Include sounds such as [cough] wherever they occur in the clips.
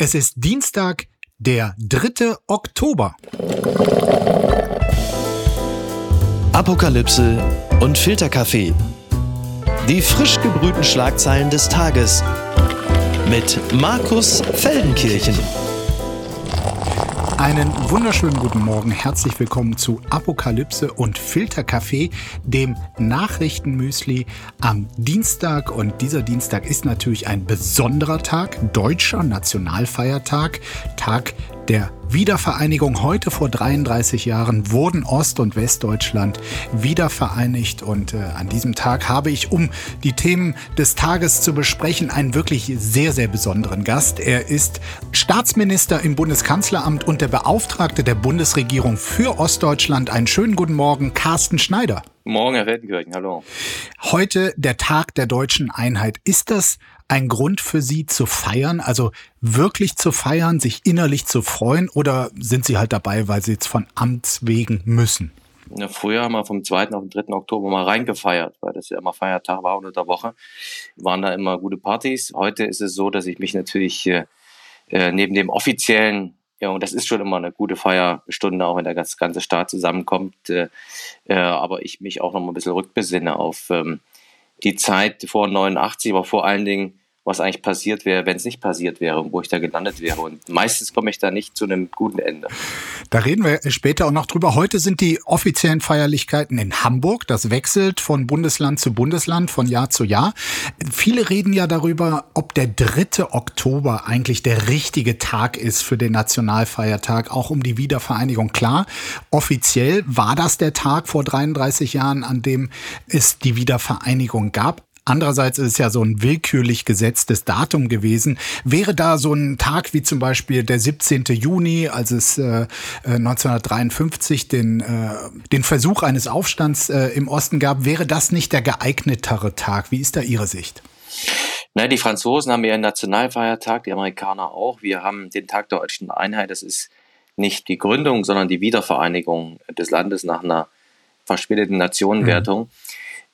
Es ist Dienstag, der 3. Oktober. Apokalypse und Filterkaffee. Die frisch gebrühten Schlagzeilen des Tages mit Markus Feldenkirchen. Einen wunderschönen guten Morgen. Herzlich willkommen zu Apokalypse und Filterkaffee, dem Nachrichtenmüsli am Dienstag. Und dieser Dienstag ist natürlich ein besonderer Tag, deutscher Nationalfeiertag, Tag der Wiedervereinigung. Heute vor 33 Jahren wurden Ost- und Westdeutschland wiedervereinigt und äh, an diesem Tag habe ich, um die Themen des Tages zu besprechen, einen wirklich sehr, sehr besonderen Gast. Er ist Staatsminister im Bundeskanzleramt und der Beauftragte der Bundesregierung für Ostdeutschland. Einen schönen guten Morgen, Carsten Schneider. Morgen, Herr Weltenkirchen, hallo. Heute der Tag der deutschen Einheit. Ist das ein Grund für Sie zu feiern? Also wirklich zu feiern, sich innerlich zu freuen? Oder sind Sie halt dabei, weil Sie jetzt von Amts wegen müssen? Ja, früher haben wir vom 2. auf den 3. Oktober mal reingefeiert, weil das ja immer Feiertag war unter der Woche. Waren da immer gute Partys. Heute ist es so, dass ich mich natürlich äh, äh neben dem offiziellen ja, und das ist schon immer eine gute Feierstunde, auch wenn der ganze Staat zusammenkommt. Äh, äh, aber ich mich auch noch mal ein bisschen rückbesinne auf ähm, die Zeit vor 89, aber vor allen Dingen was eigentlich passiert wäre, wenn es nicht passiert wäre und wo ich da gelandet wäre. Und meistens komme ich da nicht zu einem guten Ende. Da reden wir später auch noch drüber. Heute sind die offiziellen Feierlichkeiten in Hamburg. Das wechselt von Bundesland zu Bundesland, von Jahr zu Jahr. Viele reden ja darüber, ob der 3. Oktober eigentlich der richtige Tag ist für den Nationalfeiertag, auch um die Wiedervereinigung. Klar, offiziell war das der Tag vor 33 Jahren, an dem es die Wiedervereinigung gab. Andererseits ist es ja so ein willkürlich gesetztes Datum gewesen. Wäre da so ein Tag wie zum Beispiel der 17. Juni, als es äh, 1953 äh, den, äh, den Versuch eines Aufstands äh, im Osten gab, wäre das nicht der geeignetere Tag? Wie ist da Ihre Sicht? Na, die Franzosen haben ihren Nationalfeiertag, die Amerikaner auch. Wir haben den Tag der deutschen Einheit. Das ist nicht die Gründung, sondern die Wiedervereinigung des Landes nach einer verspäteten Nationenwertung. Mhm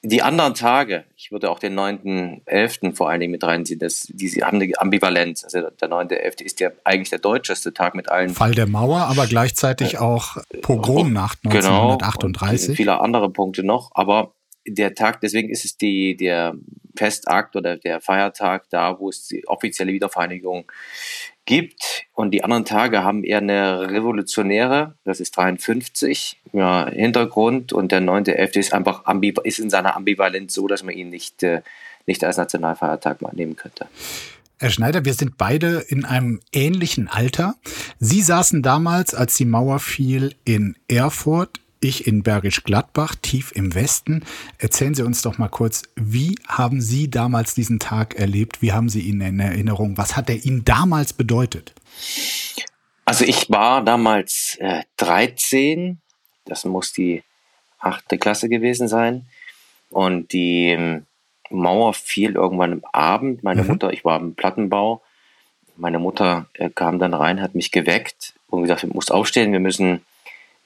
die anderen Tage, ich würde auch den 9.11. vor allen Dingen mit reinziehen, das, die haben eine Ambivalenz. Also der 9.11. ist ja eigentlich der deutscheste Tag mit allen. Fall der Mauer, aber gleichzeitig auch Pogromnacht 1938. Genau, viele andere Punkte noch, aber der Tag, deswegen ist es die, der Festakt oder der Feiertag da, wo es die offizielle Wiedervereinigung gibt. Und die anderen Tage haben eher eine revolutionäre, das ist 53, ja, Hintergrund. Und der 9.11. ist einfach ist in seiner Ambivalenz so, dass man ihn nicht, äh, nicht als Nationalfeiertag mal nehmen könnte. Herr Schneider, wir sind beide in einem ähnlichen Alter. Sie saßen damals, als die Mauer fiel, in Erfurt ich in Bergisch Gladbach, tief im Westen. Erzählen Sie uns doch mal kurz, wie haben Sie damals diesen Tag erlebt? Wie haben Sie ihn in Erinnerung? Was hat er Ihnen damals bedeutet? Also ich war damals äh, 13, das muss die achte Klasse gewesen sein. Und die ähm, Mauer fiel irgendwann am Abend. Meine mhm. Mutter, ich war im Plattenbau. Meine Mutter äh, kam dann rein, hat mich geweckt und gesagt, du musst aufstehen, wir müssen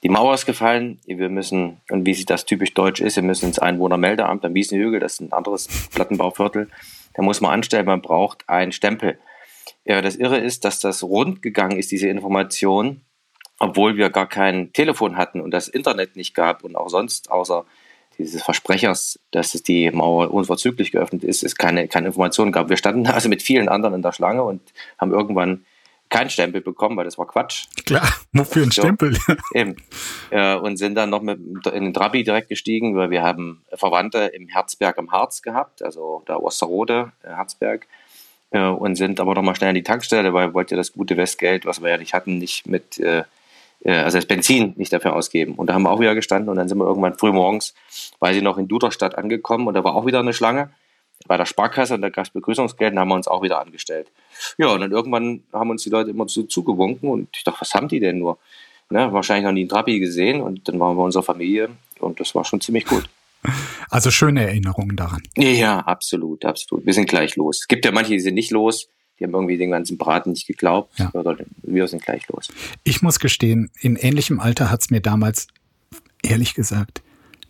die Mauer ist gefallen, wir müssen, und wie sich das typisch deutsch ist, wir müssen ins Einwohnermeldeamt am Wiesenhügel, das ist ein anderes Plattenbauviertel, da muss man anstellen, man braucht einen Stempel. Ja, das Irre ist, dass das rund gegangen ist, diese Information, obwohl wir gar kein Telefon hatten und das Internet nicht gab und auch sonst außer dieses Versprechers, dass die Mauer unverzüglich geöffnet ist, es keine, keine Informationen gab. Wir standen also mit vielen anderen in der Schlange und haben irgendwann keinen Stempel bekommen, weil das war Quatsch. Klar, wofür ein so, Stempel? [laughs] eben. Äh, und sind dann noch mit in den Trabi direkt gestiegen, weil wir haben Verwandte im Herzberg am Harz gehabt, also da Osterode, äh, Herzberg. Äh, und sind aber nochmal schnell in die Tankstelle, weil wir wollten ja das gute Westgeld, was wir ja nicht hatten, nicht mit, äh, äh, also das Benzin nicht dafür ausgeben. Und da haben wir auch wieder gestanden und dann sind wir irgendwann früh morgens, weil sie noch in Duderstadt angekommen und da war auch wieder eine Schlange bei der Sparkasse und da gab es Begrüßungsgeld und haben wir uns auch wieder angestellt. Ja, und dann irgendwann haben uns die Leute immer zu, zugewunken und ich dachte, was haben die denn nur? Ne, wahrscheinlich noch nie einen Trabi gesehen und dann waren wir unsere Familie und das war schon ziemlich gut. [laughs] Also schöne Erinnerungen daran. Ja, absolut, absolut. Wir sind gleich los. Es gibt ja manche, die sind nicht los. Die haben irgendwie den ganzen Braten nicht geglaubt. Ja. wir sind gleich los. Ich muss gestehen, in ähnlichem Alter hat es mir damals, ehrlich gesagt,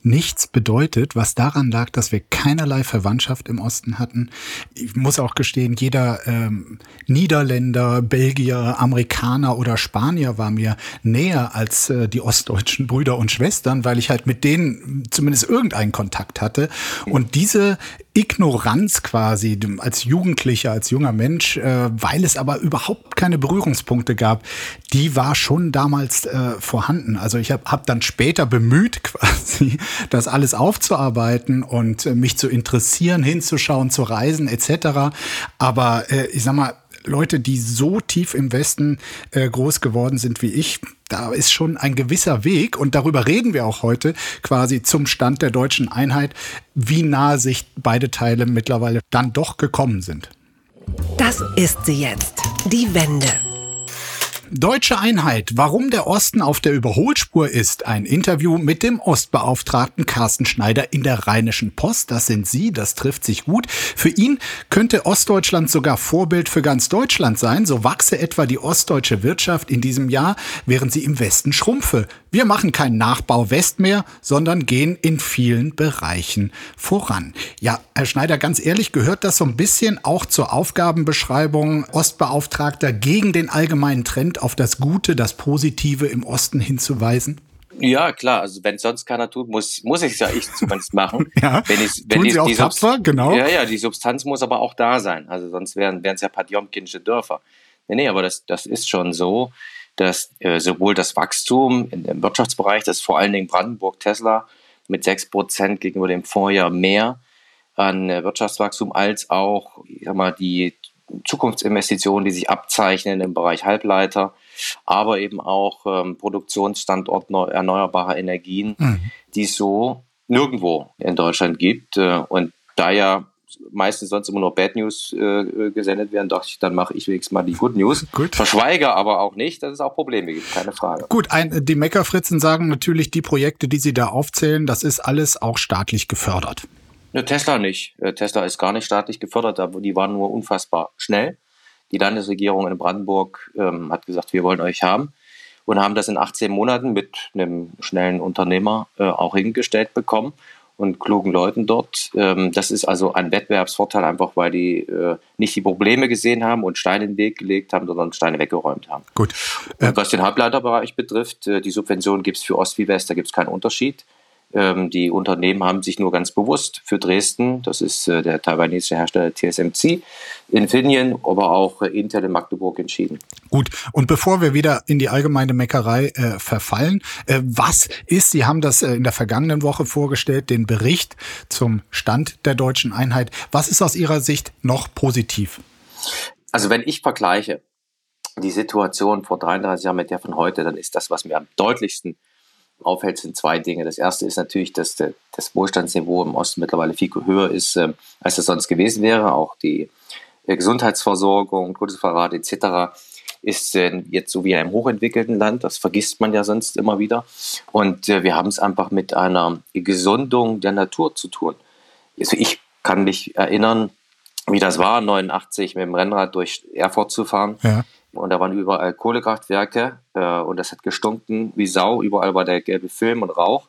nichts bedeutet, was daran lag, dass wir keinerlei Verwandtschaft im Osten hatten. Ich muss auch gestehen, jeder ähm, Niederländer, Belgier, Amerikaner oder Spanier war mir näher als äh, die ostdeutschen Brüder und Schwestern, weil ich halt mit denen zumindest irgendeinen Kontakt hatte. Und diese Ignoranz quasi als Jugendlicher, als junger Mensch, äh, weil es aber überhaupt keine Berührungspunkte gab, die war schon damals äh, vorhanden. Also ich habe hab dann später bemüht [laughs] quasi, das alles aufzuarbeiten und äh, mich zu interessieren, hinzuschauen, zu reisen etc. Aber äh, ich sag mal, Leute, die so tief im Westen äh, groß geworden sind wie ich, da ist schon ein gewisser Weg und darüber reden wir auch heute quasi zum Stand der deutschen Einheit, wie nahe sich beide Teile mittlerweile dann doch gekommen sind. Das ist sie jetzt, die Wende. Deutsche Einheit, warum der Osten auf der Überholspur ist. Ein Interview mit dem Ostbeauftragten Carsten Schneider in der Rheinischen Post. Das sind Sie, das trifft sich gut. Für ihn könnte Ostdeutschland sogar Vorbild für ganz Deutschland sein. So wachse etwa die ostdeutsche Wirtschaft in diesem Jahr, während sie im Westen schrumpfe. Wir machen keinen Nachbau West mehr, sondern gehen in vielen Bereichen voran. Ja, Herr Schneider, ganz ehrlich, gehört das so ein bisschen auch zur Aufgabenbeschreibung Ostbeauftragter gegen den allgemeinen Trend auf das Gute, das Positive im Osten hinzuweisen? Ja, klar. Also wenn sonst keiner tut, muss muss ich es ja ich zumindest machen. [laughs] ja. Wenn ich, wenn Tun die, Sie auch die tapfer, genau. Ja, ja. Die Substanz muss aber auch da sein. Also sonst wären wären es ja Padjomkinsche Dörfer. Nee, nee, aber das das ist schon so, dass äh, sowohl das Wachstum in dem Wirtschaftsbereich, das vor allen Dingen Brandenburg Tesla mit sechs Prozent gegenüber dem Vorjahr mehr an äh, Wirtschaftswachstum als auch, ich sag mal, die Zukunftsinvestitionen, die sich abzeichnen im Bereich Halbleiter, aber eben auch ähm, Produktionsstandort erneuerbarer Energien, mhm. die es so nirgendwo in Deutschland gibt. Äh, und da ja meistens sonst immer nur Bad News äh, gesendet werden, dachte ich, dann mache ich wenigstens mal die Good News. Gut. Verschweige aber auch nicht, dass es auch Probleme gibt, keine Frage. Gut, ein, die Meckerfritzen sagen natürlich, die Projekte, die sie da aufzählen, das ist alles auch staatlich gefördert. Ja, Tesla nicht. Äh, Tesla ist gar nicht staatlich gefördert, die waren nur unfassbar schnell. Die Landesregierung in Brandenburg ähm, hat gesagt, wir wollen euch haben und haben das in 18 Monaten mit einem schnellen Unternehmer äh, auch hingestellt bekommen und klugen Leuten dort. Ähm, das ist also ein Wettbewerbsvorteil, einfach weil die äh, nicht die Probleme gesehen haben und Steine in den Weg gelegt haben, sondern Steine weggeräumt haben. Gut. Und was den Halbleiterbereich betrifft, äh, die Subvention gibt es für Ost wie West, da gibt es keinen Unterschied. Ähm, die Unternehmen haben sich nur ganz bewusst für Dresden, das ist äh, der taiwanesische Hersteller TSMC, Infineon, aber auch äh, Intel in Magdeburg entschieden. Gut, und bevor wir wieder in die allgemeine Meckerei äh, verfallen, äh, was ist, Sie haben das äh, in der vergangenen Woche vorgestellt, den Bericht zum Stand der deutschen Einheit. Was ist aus Ihrer Sicht noch positiv? Also wenn ich vergleiche die Situation vor 33 Jahren mit der von heute, dann ist das, was mir am deutlichsten auffällt, sind zwei Dinge. Das erste ist natürlich, dass der, das Wohlstandsniveau im Osten mittlerweile viel höher ist, äh, als es sonst gewesen wäre. Auch die äh, Gesundheitsversorgung, Todesverrat etc. ist äh, jetzt so wie in einem hochentwickelten Land. Das vergisst man ja sonst immer wieder. Und äh, wir haben es einfach mit einer Gesundung der Natur zu tun. Also ich kann mich erinnern, wie das war, 89 mit dem Rennrad durch Erfurt zu fahren. Ja und da waren überall Kohlekraftwerke äh, und das hat gestunken wie Sau. Überall war der gelbe Film und Rauch.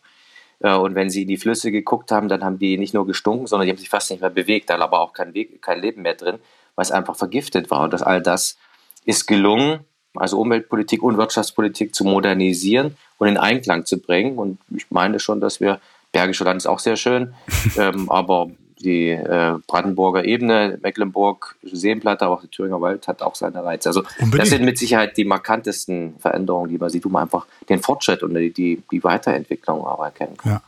Äh, und wenn sie in die Flüsse geguckt haben, dann haben die nicht nur gestunken, sondern die haben sich fast nicht mehr bewegt. Da war aber auch kein, Weg, kein Leben mehr drin, weil es einfach vergiftet war. Und das, all das ist gelungen, also Umweltpolitik und Wirtschaftspolitik zu modernisieren und in Einklang zu bringen. Und ich meine schon, dass wir, Bergische Land ist auch sehr schön, [laughs] ähm, aber die äh, Brandenburger Ebene, Mecklenburg, Seenplatte, aber auch der Thüringer Wald hat auch seine Reize. Also Unbedingt. das sind mit Sicherheit die markantesten Veränderungen, die man sieht, wo man einfach den Fortschritt und die, die Weiterentwicklung auch erkennen kann. Ja.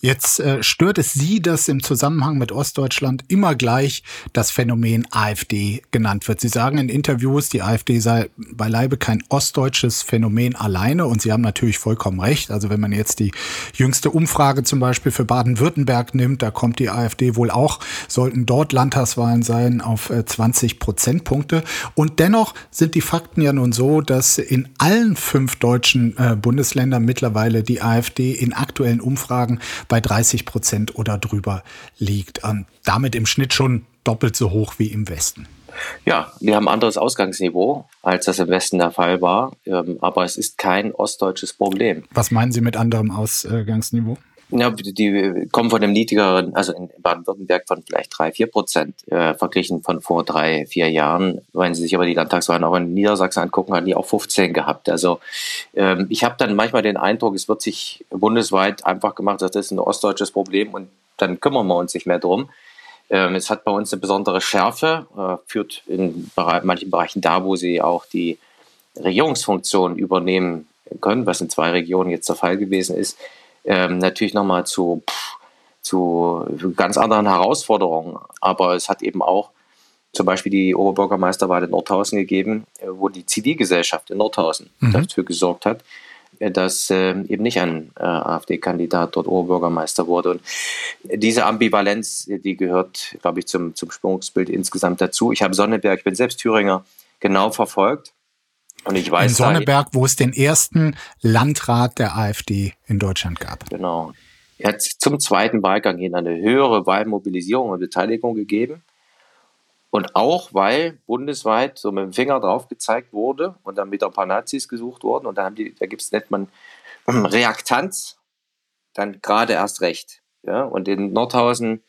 Jetzt äh, stört es Sie, dass im Zusammenhang mit Ostdeutschland immer gleich das Phänomen AfD genannt wird. Sie sagen in Interviews, die AfD sei beileibe kein ostdeutsches Phänomen alleine und Sie haben natürlich vollkommen recht. Also wenn man jetzt die jüngste Umfrage zum Beispiel für Baden-Württemberg nimmt, da kommt die AfD wohl auch, sollten dort Landtagswahlen sein, auf 20 äh, Prozentpunkte. Und dennoch sind die Fakten ja nun so, dass in allen fünf deutschen äh, Bundesländern mittlerweile die AfD in aktuellen Umfragen bei 30 Prozent oder drüber liegt. Und damit im Schnitt schon doppelt so hoch wie im Westen. Ja, wir haben ein anderes Ausgangsniveau, als das im Westen der Fall war. Ähm, aber es ist kein ostdeutsches Problem. Was meinen Sie mit anderem Ausgangsniveau? Ja, die kommen von einem niedrigeren, also in Baden-Württemberg von vielleicht drei, vier Prozent äh, verglichen von vor drei, vier Jahren. Wenn Sie sich aber die Landtagswahlen auch in Niedersachsen angucken, hatten die auch 15 gehabt. Also ähm, ich habe dann manchmal den Eindruck, es wird sich bundesweit einfach gemacht, das ist ein ostdeutsches Problem und dann kümmern wir uns nicht mehr drum. Ähm, es hat bei uns eine besondere Schärfe, äh, führt in manchen Bereichen da, wo sie auch die Regierungsfunktion übernehmen können, was in zwei Regionen jetzt der Fall gewesen ist, ähm, natürlich nochmal zu, zu ganz anderen Herausforderungen. Aber es hat eben auch zum Beispiel die Oberbürgermeisterwahl in Nordhausen gegeben, äh, wo die Zivilgesellschaft in Nordhausen mhm. dafür gesorgt hat, äh, dass äh, eben nicht ein äh, AfD-Kandidat dort Oberbürgermeister wurde. Und diese Ambivalenz, die gehört, glaube ich, zum, zum Sprungsbild insgesamt dazu. Ich habe Sonneberg, ich bin selbst Thüringer, genau verfolgt. Und ich weiß, in Sonneberg, wo es den ersten Landrat der AfD in Deutschland gab. Genau. Er hat zum zweiten Wahlgang hin eine höhere Wahlmobilisierung und Beteiligung gegeben. Und auch, weil bundesweit so mit dem Finger drauf gezeigt wurde und dann wieder ein paar Nazis gesucht wurden. Und dann haben die, da gibt es, nennt man [clears throat] Reaktanz, dann gerade erst recht. Ja? Und in Nordhausen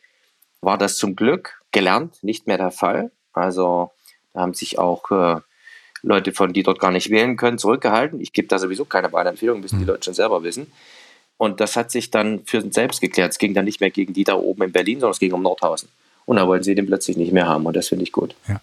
war das zum Glück gelernt nicht mehr der Fall. Also da haben sich auch äh, Leute von, die dort gar nicht wählen können, zurückgehalten. Ich gebe da sowieso keine Wahlempfehlung, müssen die hm. Leute schon selber wissen. Und das hat sich dann für uns selbst geklärt. Es ging dann nicht mehr gegen die da oben in Berlin, sondern es ging um Nordhausen. Und da wollen sie den plötzlich nicht mehr haben und das finde ich gut. Ja.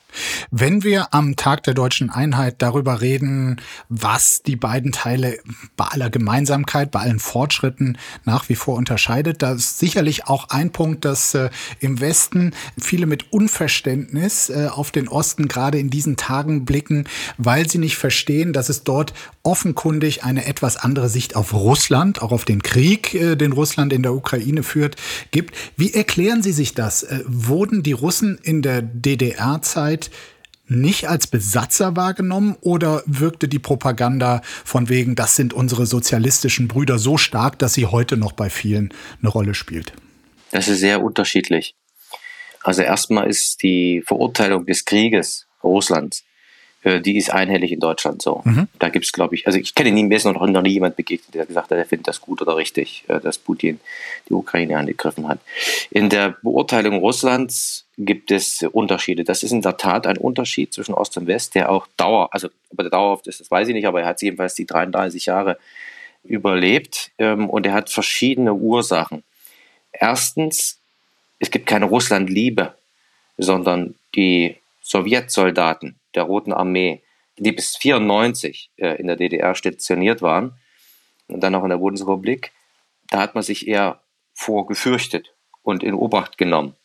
Wenn wir am Tag der deutschen Einheit darüber reden, was die beiden Teile bei aller Gemeinsamkeit, bei allen Fortschritten nach wie vor unterscheidet, da ist sicherlich auch ein Punkt, dass äh, im Westen viele mit Unverständnis äh, auf den Osten gerade in diesen Tagen blicken, weil sie nicht verstehen, dass es dort offenkundig eine etwas andere Sicht auf Russland, auch auf den Krieg, äh, den Russland in der Ukraine führt, gibt. Wie erklären Sie sich das? Äh, wurden die Russen in der DDR-Zeit nicht als Besatzer wahrgenommen oder wirkte die Propaganda von wegen, das sind unsere sozialistischen Brüder so stark, dass sie heute noch bei vielen eine Rolle spielt? Das ist sehr unterschiedlich. Also erstmal ist die Verurteilung des Krieges Russlands die ist einhellig in Deutschland so. Mhm. Da gibt es, glaube ich, also ich kenne nie, mir ist noch, noch nie jemand begegnet, der gesagt hat, er findet das gut oder richtig, äh, dass Putin die Ukraine angegriffen hat. In der Beurteilung Russlands gibt es Unterschiede. Das ist in der Tat ein Unterschied zwischen Ost und West, der auch Dauer, also ob der dauerhaft ist, das weiß ich nicht, aber er hat jedenfalls die 33 Jahre überlebt ähm, und er hat verschiedene Ursachen. Erstens, es gibt keine Russlandliebe, sondern die Sowjetsoldaten der Roten Armee, die bis 94 äh, in der DDR stationiert waren und dann auch in der Bundesrepublik, da hat man sich eher vorgefürchtet und in Obacht genommen.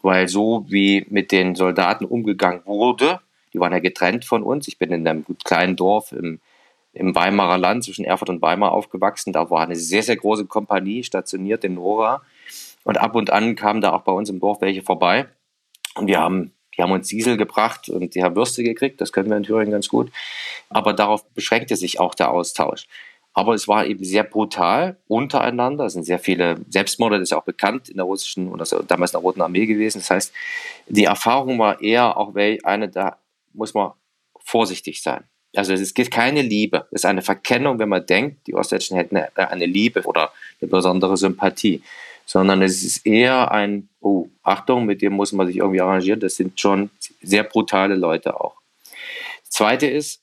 Weil so wie mit den Soldaten umgegangen wurde, die waren ja getrennt von uns. Ich bin in einem kleinen Dorf im, im Weimarer Land zwischen Erfurt und Weimar aufgewachsen. Da war eine sehr, sehr große Kompanie stationiert in Nora. Und ab und an kamen da auch bei uns im Dorf welche vorbei. Und wir haben die haben uns Diesel gebracht und die haben Würste gekriegt, das können wir in Thüringen ganz gut. Aber darauf beschränkte sich auch der Austausch. Aber es war eben sehr brutal untereinander. Es sind sehr viele Selbstmorde, das ist auch bekannt in der russischen und damals in der Roten Armee gewesen. Das heißt, die Erfahrung war eher auch eine, da muss man vorsichtig sein. Also es gibt keine Liebe. Es ist eine Verkennung, wenn man denkt, die Ostdeutschen hätten eine Liebe oder eine besondere Sympathie sondern es ist eher ein, oh, Achtung, mit dem muss man sich irgendwie arrangieren. Das sind schon sehr brutale Leute auch. Das zweite ist,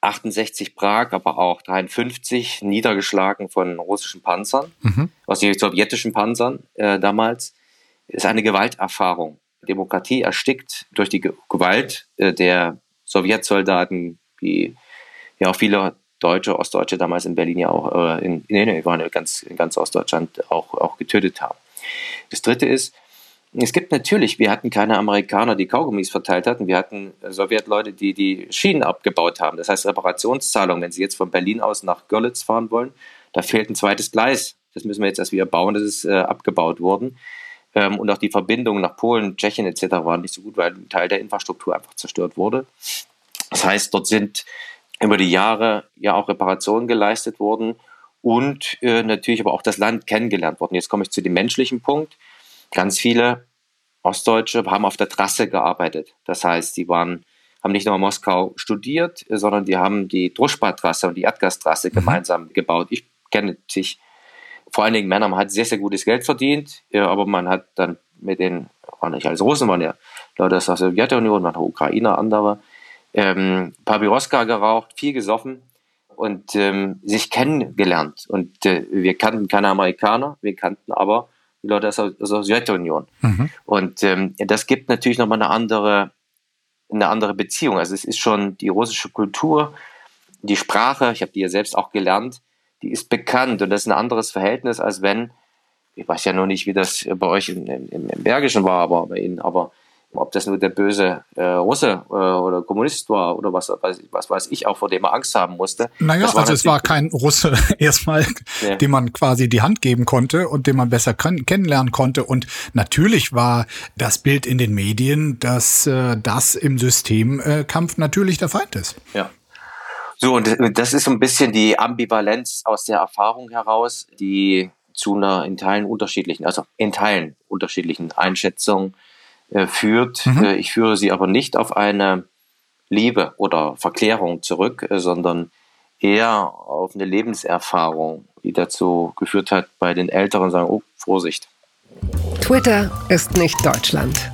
68 Prag, aber auch 53 niedergeschlagen von russischen Panzern, mhm. aus den sowjetischen Panzern äh, damals, ist eine Gewalterfahrung. Demokratie erstickt durch die Gewalt äh, der Sowjetsoldaten, die ja auch viele Deutsche, Ostdeutsche damals in Berlin ja auch, äh, in, nee, nee, waren ganz, in ganz Ostdeutschland auch, auch getötet haben. Das dritte ist, es gibt natürlich, wir hatten keine Amerikaner, die Kaugummis verteilt hatten. Wir hatten Sowjetleute, die die Schienen abgebaut haben. Das heißt Reparationszahlungen. Wenn Sie jetzt von Berlin aus nach Görlitz fahren wollen, da fehlt ein zweites Gleis. Das müssen wir jetzt erst wieder bauen. Das ist äh, abgebaut worden. Ähm, und auch die Verbindungen nach Polen, Tschechien etc. waren nicht so gut, weil ein Teil der Infrastruktur einfach zerstört wurde. Das heißt, dort sind über die Jahre ja auch Reparationen geleistet wurden und äh, natürlich aber auch das Land kennengelernt worden. Jetzt komme ich zu dem menschlichen Punkt. Ganz viele Ostdeutsche haben auf der Trasse gearbeitet. Das heißt, die waren, haben nicht nur in Moskau studiert, sondern die haben die Druschba-Trasse und die Erdgastrasse mhm. gemeinsam gebaut. Ich kenne zig vor allen Dingen Männer, man hat sehr, sehr gutes Geld verdient, ja, aber man hat dann mit den, waren nicht als Russen, waren ja Leute aus der Sowjetunion, waren Ukrainer, andere, ähm, Papiroska geraucht, viel gesoffen und ähm, sich kennengelernt. Und äh, wir kannten keine Amerikaner, wir kannten aber die Leute aus der Sowjetunion. Mhm. Und ähm, das gibt natürlich nochmal eine andere, eine andere Beziehung. Also es ist schon die russische Kultur, die Sprache, ich habe die ja selbst auch gelernt, die ist bekannt und das ist ein anderes Verhältnis, als wenn, ich weiß ja nur nicht, wie das bei euch im, im, im Bergischen war, aber bei Ihnen, aber ob das nur der böse äh, Russe äh, oder Kommunist war oder was, was, was weiß ich auch, vor dem er Angst haben musste. Naja, also es war kein Russe [laughs] erstmal, ja. dem man quasi die Hand geben konnte und den man besser kennenlernen konnte. Und natürlich war das Bild in den Medien, dass äh, das im Systemkampf natürlich der Feind ist. Ja. So, und das ist so ein bisschen die Ambivalenz aus der Erfahrung heraus, die zu einer in Teilen unterschiedlichen, also in Teilen unterschiedlichen Einschätzung äh, führt. Mhm. Äh, ich führe sie aber nicht auf eine Liebe oder Verklärung zurück, äh, sondern eher auf eine Lebenserfahrung, die dazu geführt hat, bei den Älteren sagen, oh, Vorsicht. Twitter ist nicht Deutschland.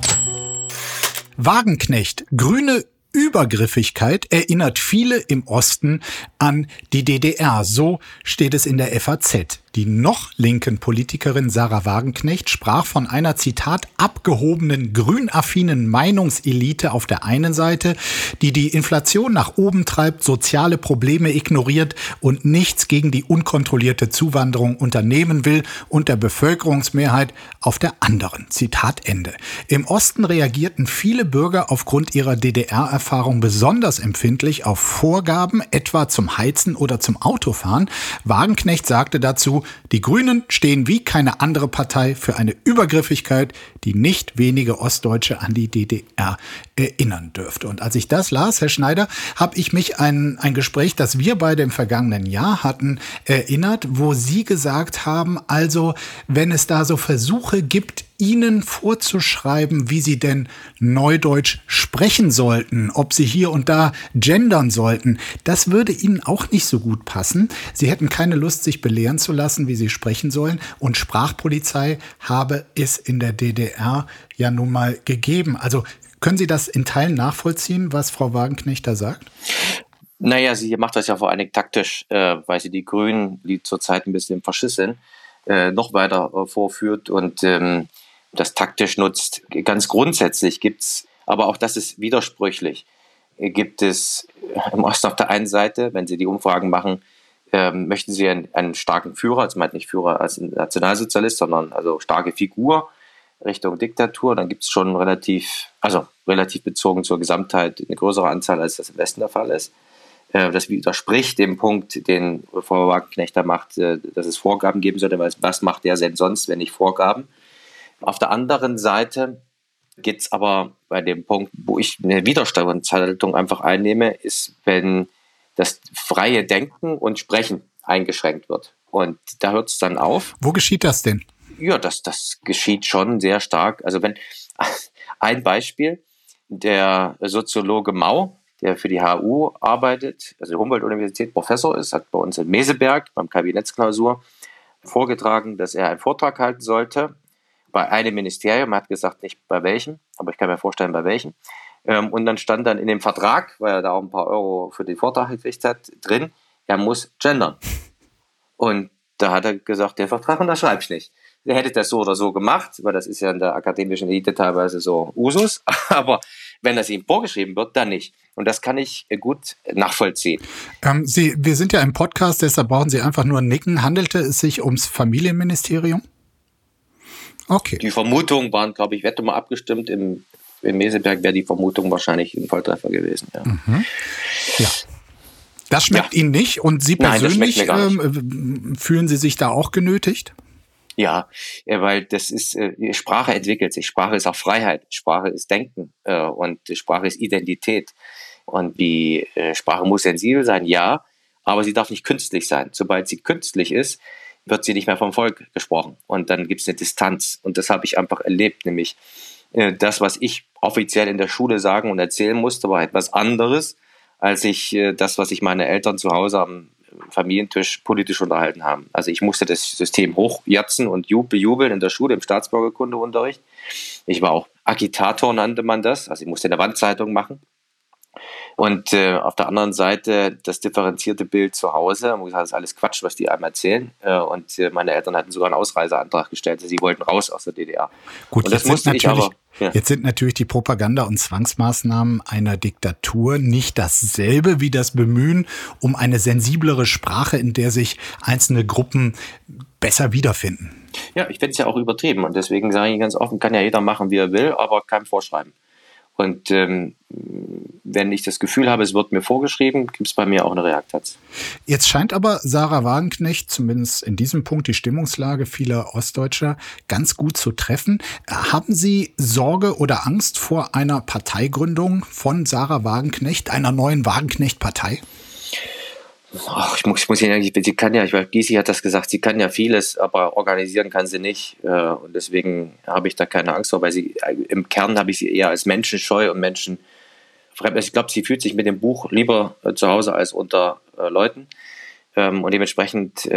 Wagenknecht, grüne Übergriffigkeit erinnert viele im Osten an die DDR. So steht es in der FAZ. Die noch linken Politikerin Sarah Wagenknecht sprach von einer Zitat abgehobenen grünaffinen Meinungselite auf der einen Seite, die die Inflation nach oben treibt, soziale Probleme ignoriert und nichts gegen die unkontrollierte Zuwanderung unternehmen will und der Bevölkerungsmehrheit auf der anderen. Zitat Ende. Im Osten reagierten viele Bürger aufgrund ihrer DDR-Erfahrung besonders empfindlich auf Vorgaben, etwa zum Heizen oder zum Autofahren. Wagenknecht sagte dazu, die Grünen stehen wie keine andere Partei für eine Übergriffigkeit, die nicht wenige Ostdeutsche an die DDR erinnern dürfte. Und als ich das las, Herr Schneider, habe ich mich an ein Gespräch, das wir beide im vergangenen Jahr hatten, erinnert, wo Sie gesagt haben, also wenn es da so Versuche gibt, Ihnen vorzuschreiben, wie Sie denn Neudeutsch sprechen sollten, ob Sie hier und da gendern sollten, das würde Ihnen auch nicht so gut passen. Sie hätten keine Lust, sich belehren zu lassen, wie Sie sprechen sollen. Und Sprachpolizei habe es in der DDR ja nun mal gegeben. Also können Sie das in Teilen nachvollziehen, was Frau Wagenknecht da sagt? Naja, sie macht das ja vor allem taktisch, äh, weil sie die Grünen, die zurzeit ein bisschen Faschist sind, äh, noch weiter äh, vorführt und ähm, das taktisch nutzt. Ganz grundsätzlich gibt es, aber auch das ist widersprüchlich, gibt es im Osten auf der einen Seite, wenn Sie die Umfragen machen, ähm, möchten Sie einen, einen, starken Führer, also meint nicht Führer als Nationalsozialist, sondern also starke Figur Richtung Diktatur, dann gibt es schon relativ, also relativ bezogen zur Gesamtheit eine größere Anzahl, als das im Westen der Fall ist. Äh, das widerspricht dem Punkt, den Frau Wagenknecht da macht, äh, dass es Vorgaben geben sollte, weil was macht der denn sonst, wenn nicht Vorgaben? Auf der anderen Seite geht es aber bei dem Punkt, wo ich eine Widerstandshaltung einfach einnehme, ist, wenn das freie Denken und Sprechen eingeschränkt wird. Und da hört es dann auf. Wo geschieht das denn? Ja, das, das geschieht schon sehr stark. Also wenn [laughs] ein Beispiel, der Soziologe Mau, der für die HU arbeitet, also die Humboldt-Universität Professor ist, hat bei uns in Meseberg beim Kabinettsklausur vorgetragen, dass er einen Vortrag halten sollte bei einem Ministerium, er hat gesagt, nicht bei welchem, aber ich kann mir vorstellen, bei welchem. Ähm, und dann stand dann in dem Vertrag, weil er da auch ein paar Euro für den Vortrag gekriegt hat, drin, er muss gendern. Und da hat er gesagt, den Vertrag unterschreibe ich nicht. Er hätte das so oder so gemacht, weil das ist ja in der akademischen Elite teilweise so Usus. [laughs] Aber wenn das ihm vorgeschrieben wird, dann nicht. Und das kann ich gut nachvollziehen. Ähm, Sie, wir sind ja im Podcast, deshalb brauchen Sie einfach nur nicken. Handelte es sich ums Familienministerium? Okay. Die Vermutungen waren, glaube ich, wette mal abgestimmt. Im, im Meseberg wäre die Vermutung wahrscheinlich ein Volltreffer gewesen. Ja. Mhm. ja. Das schmeckt ja. Ihnen nicht und Sie persönlich Nein, ähm, fühlen Sie sich da auch genötigt? Ja, äh, weil das ist, äh, Sprache entwickelt sich. Sprache ist auch Freiheit. Sprache ist Denken äh, und Sprache ist Identität. Und die Sprache muss sensibel sein, ja, aber sie darf nicht künstlich sein. Sobald sie künstlich ist, wird sie nicht mehr vom Volk gesprochen. Und dann gibt es eine Distanz. Und das habe ich einfach erlebt, nämlich äh, das, was ich offiziell in der Schule sagen und erzählen musste, war etwas anderes, als ich äh, das, was ich meine Eltern zu Hause am Familientisch politisch unterhalten haben. Also ich musste das System hochjatzen und bejubeln in der Schule im Staatsbürgerkundeunterricht. Ich war auch Agitator, nannte man das. Also ich musste eine Wandzeitung machen. Und äh, auf der anderen Seite das differenzierte Bild zu Hause. Und gesagt, das ist alles Quatsch, was die einem erzählen. Äh, und äh, meine Eltern hatten sogar einen Ausreiseantrag gestellt. Sie wollten raus aus der DDR. Gut, und das musste ich aber. Ja. Jetzt sind natürlich die Propaganda- und Zwangsmaßnahmen einer Diktatur nicht dasselbe wie das Bemühen um eine sensiblere Sprache, in der sich einzelne Gruppen besser wiederfinden. Ja, ich finde es ja auch übertrieben und deswegen sage ich ganz offen, kann ja jeder machen, wie er will, aber keinem vorschreiben. Und ähm, wenn ich das Gefühl habe, es wird mir vorgeschrieben, gibt es bei mir auch eine Reaktanz. Jetzt scheint aber Sarah Wagenknecht, zumindest in diesem Punkt, die Stimmungslage vieler Ostdeutscher ganz gut zu treffen. Haben Sie Sorge oder Angst vor einer Parteigründung von Sarah Wagenknecht, einer neuen Wagenknecht-Partei? Ach, ich muss, ich muss Ihnen sie kann ja, ich weiß, Gysi hat das gesagt, sie kann ja vieles, aber organisieren kann sie nicht. Äh, und deswegen habe ich da keine Angst vor, weil sie äh, im Kern habe ich sie eher als menschenscheu und Menschen ich glaube, sie fühlt sich mit dem Buch lieber äh, zu Hause als unter Leuten. Ähm, und dementsprechend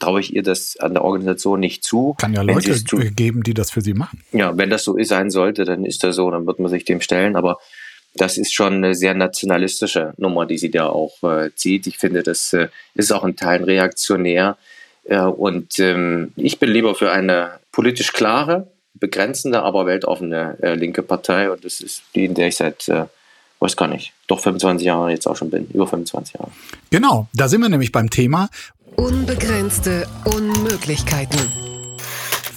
traue ich ihr das an der Organisation nicht zu. Kann ja Leute geben, die das für sie machen. Ja, wenn das so sein sollte, dann ist das so, dann wird man sich dem stellen. Aber das ist schon eine sehr nationalistische Nummer, die sie da auch äh, zieht. Ich finde, das äh, ist auch in Teilen reaktionär. Äh, und ähm, ich bin lieber für eine politisch klare, begrenzende, aber weltoffene äh, linke Partei. Und das ist die, in der ich seit, äh, weiß gar nicht, doch 25 Jahre jetzt auch schon bin, über 25 Jahre. Genau, da sind wir nämlich beim Thema. Unbegrenzte Unmöglichkeiten.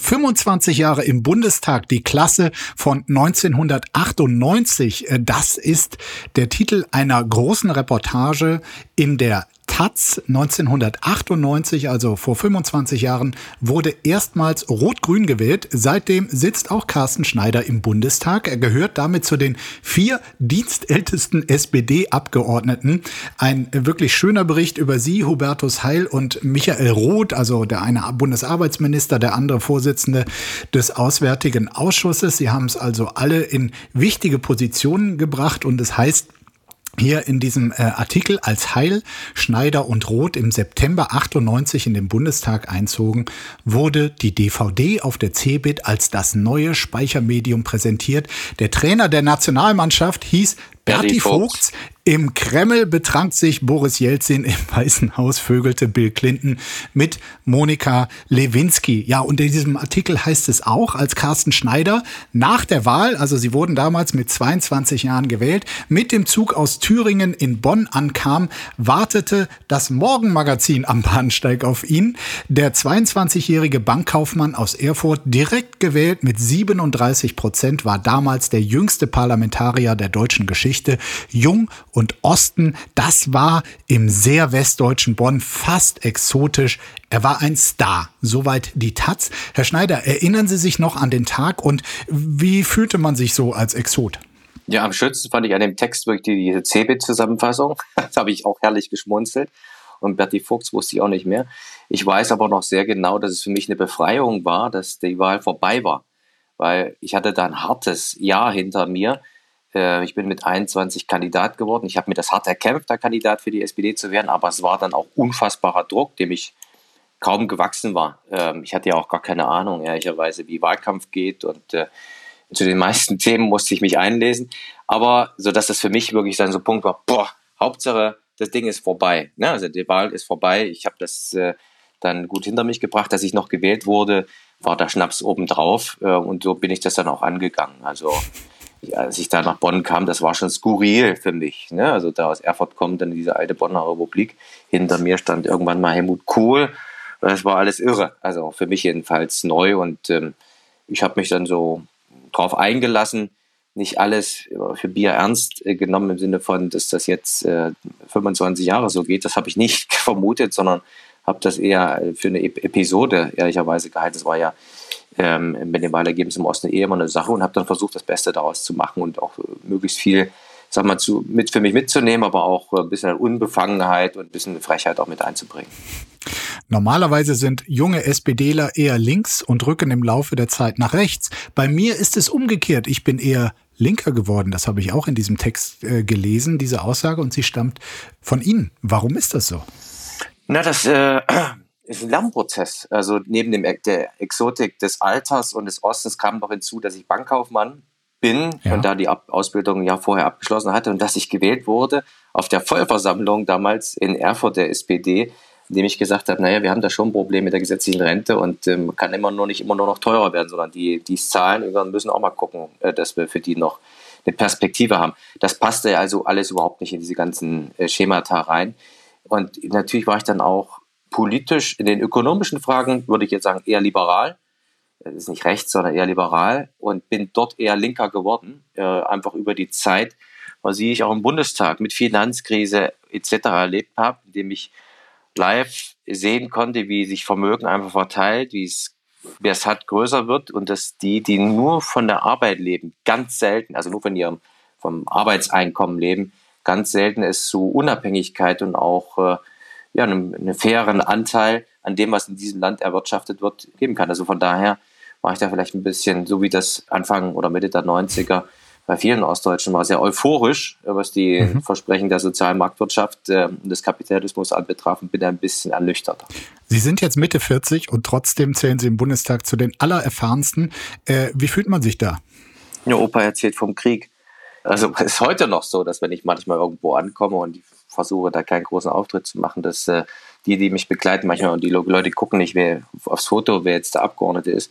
25 Jahre im Bundestag, die Klasse von 1998. Äh, das ist der Titel einer großen Reportage in der Taz 1998, also vor 25 Jahren, wurde erstmals rot-grün gewählt. Seitdem sitzt auch Carsten Schneider im Bundestag. Er gehört damit zu den vier dienstältesten SPD-Abgeordneten. Ein wirklich schöner Bericht über Sie, Hubertus Heil und Michael Roth, also der eine Bundesarbeitsminister, der andere Vorsitzende des Auswärtigen Ausschusses. Sie haben es also alle in wichtige Positionen gebracht und es heißt, hier in diesem äh, Artikel, als Heil, Schneider und Roth im September 98 in den Bundestag einzogen, wurde die DVD auf der CeBIT als das neue Speichermedium präsentiert. Der Trainer der Nationalmannschaft hieß Berti Vogts. Im Kreml betrank sich Boris Jelzin, im [laughs] Weißen Haus vögelte Bill Clinton mit Monika Lewinsky. Ja, und in diesem Artikel heißt es auch, als Carsten Schneider nach der Wahl, also sie wurden damals mit 22 Jahren gewählt, mit dem Zug aus Thüringen in Bonn ankam, wartete das Morgenmagazin am Bahnsteig auf ihn. Der 22-jährige Bankkaufmann aus Erfurt, direkt gewählt mit 37 Prozent, war damals der jüngste Parlamentarier der deutschen Geschichte. Jung und Osten, das war im sehr westdeutschen Bonn fast exotisch. Er war ein Star. Soweit die Taz. Herr Schneider, erinnern Sie sich noch an den Tag und wie fühlte man sich so als Exot? Ja, am schönsten fand ich an dem Text wirklich diese CeBIT-Zusammenfassung. [laughs] Das habe ich auch herrlich geschmunzelt. Und Bertie Fuchs wusste ich auch nicht mehr. Ich weiß aber noch sehr genau, dass es für mich eine Befreiung war, dass die Wahl vorbei war. Weil ich hatte da ein hartes Jahr hinter mir äh, ich bin mit 21 Kandidat geworden. Ich habe mir das hart erkämpft, da Kandidat für die SPD zu werden, aber es war dann auch unfassbarer Druck, dem ich kaum gewachsen war. Ähm, ich hatte ja auch gar keine Ahnung, ehrlicherweise, wie Wahlkampf geht und äh, zu den meisten [laughs] Themen musste ich mich einlesen. Aber so dass das für mich wirklich dann so ein Punkt war, boah, Hauptsache, das Ding ist vorbei. Ne? Also die Wahl ist vorbei. Ich habe das äh, dann gut hinter mich gebracht, dass ich noch gewählt wurde, war der Schnaps obendrauf und so bin ich das dann auch angegangen. Also als ich da nach Bonn kam, das war schon skurril für mich. Ne? Also da aus Erfurt kommt dann diese alte Bonner Republik. Hinter mir stand irgendwann mal Helmut Kohl. Das war alles irre. Also für mich jedenfalls neu. Und ähm, ich habe mich dann so drauf eingelassen, nicht alles für Bier ernst äh, genommen im Sinne von, dass das jetzt äh, 25 Jahre so geht. Das habe ich nicht [laughs] vermutet, sondern habe das eher für eine Episode ehrlicherweise gehalten. Es war ja ähm, mit dem Wahlergebnis im Osten eh immer eine Sache und habe dann versucht, das Beste daraus zu machen und auch äh, möglichst viel sag mal, zu, mit für mich mitzunehmen, aber auch ein bisschen Unbefangenheit und ein bisschen Frechheit auch mit einzubringen. Normalerweise sind junge SPDler eher links und rücken im Laufe der Zeit nach rechts. Bei mir ist es umgekehrt. Ich bin eher linker geworden. Das habe ich auch in diesem Text äh, gelesen, diese Aussage, und sie stammt von Ihnen. Warum ist das so? Na, das äh, ist ein Lernprozess. Also neben dem, der Exotik des Alters und des Ostens kam noch hinzu, dass ich Bankkaufmann bin ja. und da die Ausbildung ja vorher abgeschlossen hatte und dass ich gewählt wurde auf der Vollversammlung damals in Erfurt der SPD, indem ich gesagt habe, naja, wir haben da schon ein Problem mit der gesetzlichen Rente und ähm, kann immer nur nicht immer nur noch teurer werden, sondern die, die Zahlen, wir müssen auch mal gucken, äh, dass wir für die noch eine Perspektive haben. Das passte ja also alles überhaupt nicht in diese ganzen äh, Schemata rein. Und natürlich war ich dann auch politisch in den ökonomischen Fragen, würde ich jetzt sagen, eher liberal. Das ist nicht rechts, sondern eher liberal und bin dort eher linker geworden, äh, einfach über die Zeit, was ich auch im Bundestag mit Finanzkrise etc. erlebt habe, indem ich live sehen konnte, wie sich Vermögen einfach verteilt, wie es wer es hat, größer wird und dass die, die nur von der Arbeit leben, ganz selten, also nur von ihrem vom Arbeitseinkommen leben, ganz selten es zu Unabhängigkeit und auch äh, ja, einen, einen fairen Anteil an dem, was in diesem Land erwirtschaftet wird, geben kann. Also von daher war ich da vielleicht ein bisschen, so wie das Anfang oder Mitte der 90er bei vielen Ostdeutschen war, sehr euphorisch, was die mhm. Versprechen der sozialen Marktwirtschaft äh, und des Kapitalismus anbetraf und bin da ein bisschen ernüchtert. Sie sind jetzt Mitte 40 und trotzdem zählen Sie im Bundestag zu den allererfahrensten. Äh, wie fühlt man sich da? Ja, Opa erzählt vom Krieg. Also es [laughs] ist heute noch so, dass wenn ich manchmal irgendwo ankomme und versuche da keinen großen Auftritt zu machen, dass äh, die, die mich begleiten, manchmal und die Leute gucken nicht wer aufs Foto, wer jetzt der Abgeordnete ist,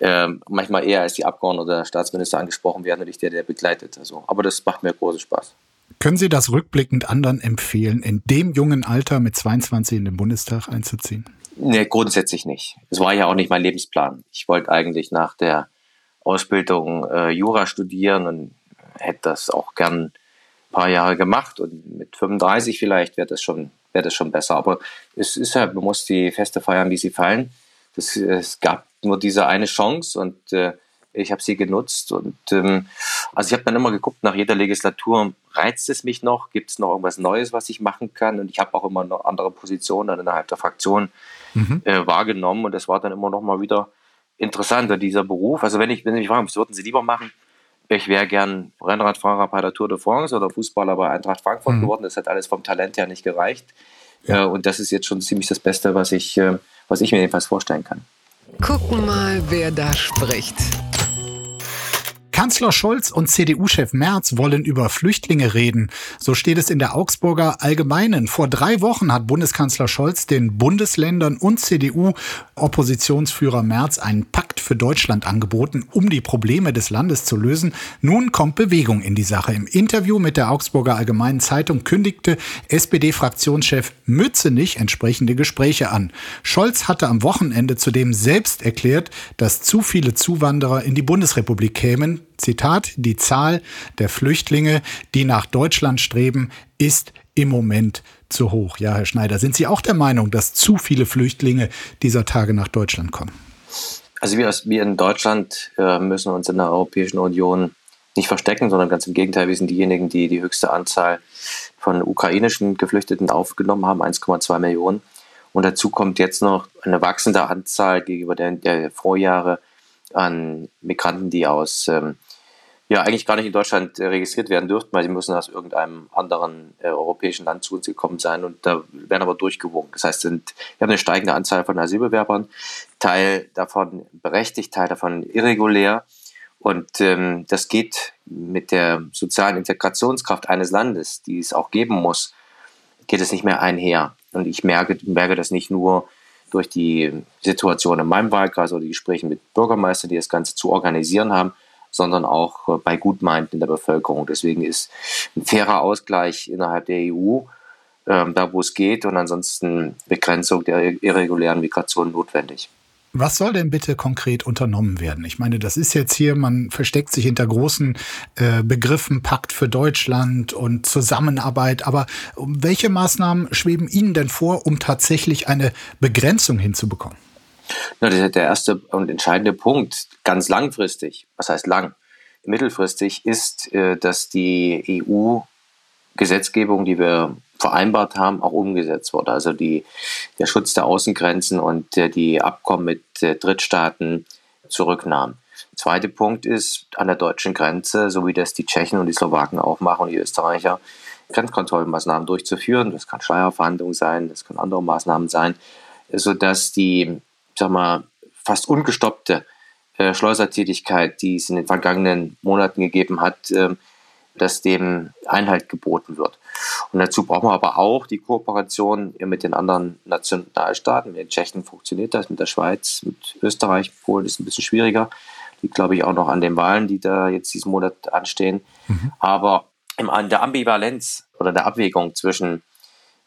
äh, manchmal eher als die Abgeordnete oder der Staatsminister angesprochen werden und nicht der, der begleitet. Also, aber das macht mir großen Spaß. Können Sie das rückblickend anderen empfehlen, in dem jungen Alter mit 22 in den Bundestag einzuziehen? Nee, grundsätzlich nicht. Es war ja auch nicht mein Lebensplan. Ich wollte eigentlich nach der Ausbildung äh, Jura studieren und hätte das auch gern paar Jahre gemacht und mit 35 vielleicht wäre das schon wäre das schon besser. Aber es ist halt, man muss die Feste feiern, wie sie fallen. Das, es gab nur diese eine Chance und äh, ich habe sie genutzt. Und ähm, also ich habe dann immer geguckt, nach jeder Legislatur reizt es mich noch, gibt es noch irgendwas Neues, was ich machen kann. Und ich habe auch immer noch andere Positionen dann innerhalb der Fraktion mhm. äh, wahrgenommen. Und das war dann immer noch mal wieder interessanter, dieser Beruf. Also wenn ich, wenn Sie mich fragen, was würden Sie lieber machen? Ich wäre gern Rennradfahrer bei der Tour de France oder Fußballer bei Eintracht Frankfurt mhm. geworden. Das hat alles vom Talent her nicht gereicht. Ja. Äh, und das ist jetzt schon ziemlich das Beste, was ich, äh, was ich mir jedenfalls vorstellen kann. Gucken mal, wer da spricht. Kanzler Scholz und CDU-Chef Merz wollen über Flüchtlinge reden. So steht es in der Augsburger Allgemeinen. Vor drei Wochen hat Bundeskanzler Scholz den Bundesländern und CDU-Oppositionsführer Merz einen Pakt für Deutschland angeboten, um die Probleme des Landes zu lösen. Nun kommt Bewegung in die Sache. Im Interview mit der Augsburger Allgemeinen Zeitung kündigte SPD-Fraktionschef Mützenich entsprechende Gespräche an. Scholz hatte am Wochenende zudem selbst erklärt, dass zu viele Zuwanderer in die Bundesrepublik kämen, Zitat, die Zahl der Flüchtlinge, die nach Deutschland streben, ist im Moment zu hoch. Ja, Herr Schneider, sind Sie auch der Meinung, dass zu viele Flüchtlinge dieser Tage nach Deutschland kommen? Also wir, wir in Deutschland äh, müssen uns in der Europäischen Union nicht verstecken, sondern ganz im Gegenteil, wir sind diejenigen, die die höchste Anzahl von ukrainischen Geflüchteten aufgenommen haben, 1,2 Millionen. Und dazu kommt jetzt noch eine wachsende Anzahl gegenüber der, der Vorjahre an Migranten, die aus ähm, ja eigentlich gar nicht in Deutschland äh, registriert werden dürften, weil sie müssen aus irgendeinem anderen äh, europäischen Land zu uns gekommen sein und da werden aber durchgewunken. Das heißt, sind, wir haben eine steigende Anzahl von Asylbewerbern, Teil davon berechtigt, Teil davon irregulär. Und ähm, das geht mit der sozialen Integrationskraft eines Landes, die es auch geben muss, geht es nicht mehr einher. Und ich merke, merke das nicht nur durch die Situation in meinem Wahlkreis oder die Gespräche mit Bürgermeistern, die das Ganze zu organisieren haben, sondern auch äh, bei Gutmeinten in der Bevölkerung. Deswegen ist ein fairer Ausgleich innerhalb der EU äh, da, wo es geht und ansonsten Begrenzung der irregulären Migration notwendig. Was soll denn bitte konkret unternommen werden? Ich meine, das ist jetzt hier, man versteckt sich hinter großen äh, Begriffen, Pakt für Deutschland und Zusammenarbeit. Aber welche Maßnahmen schweben Ihnen denn vor, um tatsächlich eine Begrenzung hinzubekommen? Na, das ist der erste und entscheidende Punkt, ganz langfristig, was heißt lang, mittelfristig, ist, äh, dass die EU-Gesetzgebung, die wir vereinbart haben, auch umgesetzt wurde. Also die, der Schutz der Außengrenzen und äh, die Abkommen mit äh, Drittstaaten zurücknahmen. Der zweite Punkt ist an der deutschen Grenze, so wie das die Tschechen und die Slowaken auch machen und die Österreicher, Grenzkontrollmaßnahmen durchzuführen. Das kann Steuerverhandlungen sein, das können andere Maßnahmen sein, sodass die, sag mal, fast ungestoppte äh, Schleusertätigkeit, die es in den vergangenen Monaten gegeben hat, äh, dass dem Einhalt geboten wird. Und dazu brauchen wir aber auch die Kooperation mit den anderen Nationalstaaten. Mit Tschechien funktioniert das, mit der Schweiz, mit Österreich, Polen ist ein bisschen schwieriger. Liegt, glaube ich, auch noch an den Wahlen, die da jetzt diesen Monat anstehen. Mhm. Aber an der Ambivalenz oder der Abwägung zwischen,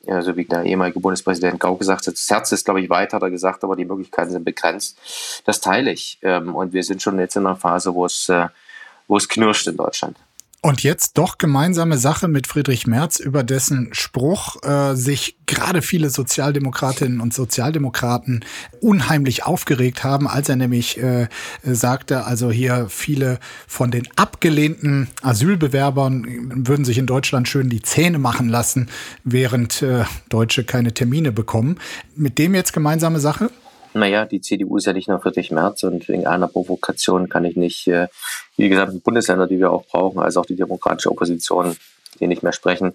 ja, so wie der ehemalige Bundespräsident Gau gesagt hat, das Herz ist, glaube ich, weiter, hat er gesagt, aber die Möglichkeiten sind begrenzt. Das teile ich. Ähm, und wir sind schon jetzt in einer Phase, wo es, äh, wo es knirscht in Deutschland. Und jetzt doch gemeinsame Sache mit Friedrich Merz, über dessen Spruch äh, sich gerade viele Sozialdemokratinnen und Sozialdemokraten unheimlich aufgeregt haben, als er nämlich äh, sagte, also hier viele von den abgelehnten Asylbewerbern würden sich in Deutschland schön die Zähne machen lassen, während äh, Deutsche keine Termine bekommen. Mit dem jetzt gemeinsame Sache? Naja, die CDU ist ja nicht nur Friedrich Merz und wegen einer Provokation kann ich nicht äh, die gesamten Bundesländer, die wir auch brauchen, also auch die demokratische Opposition, die nicht mehr sprechen.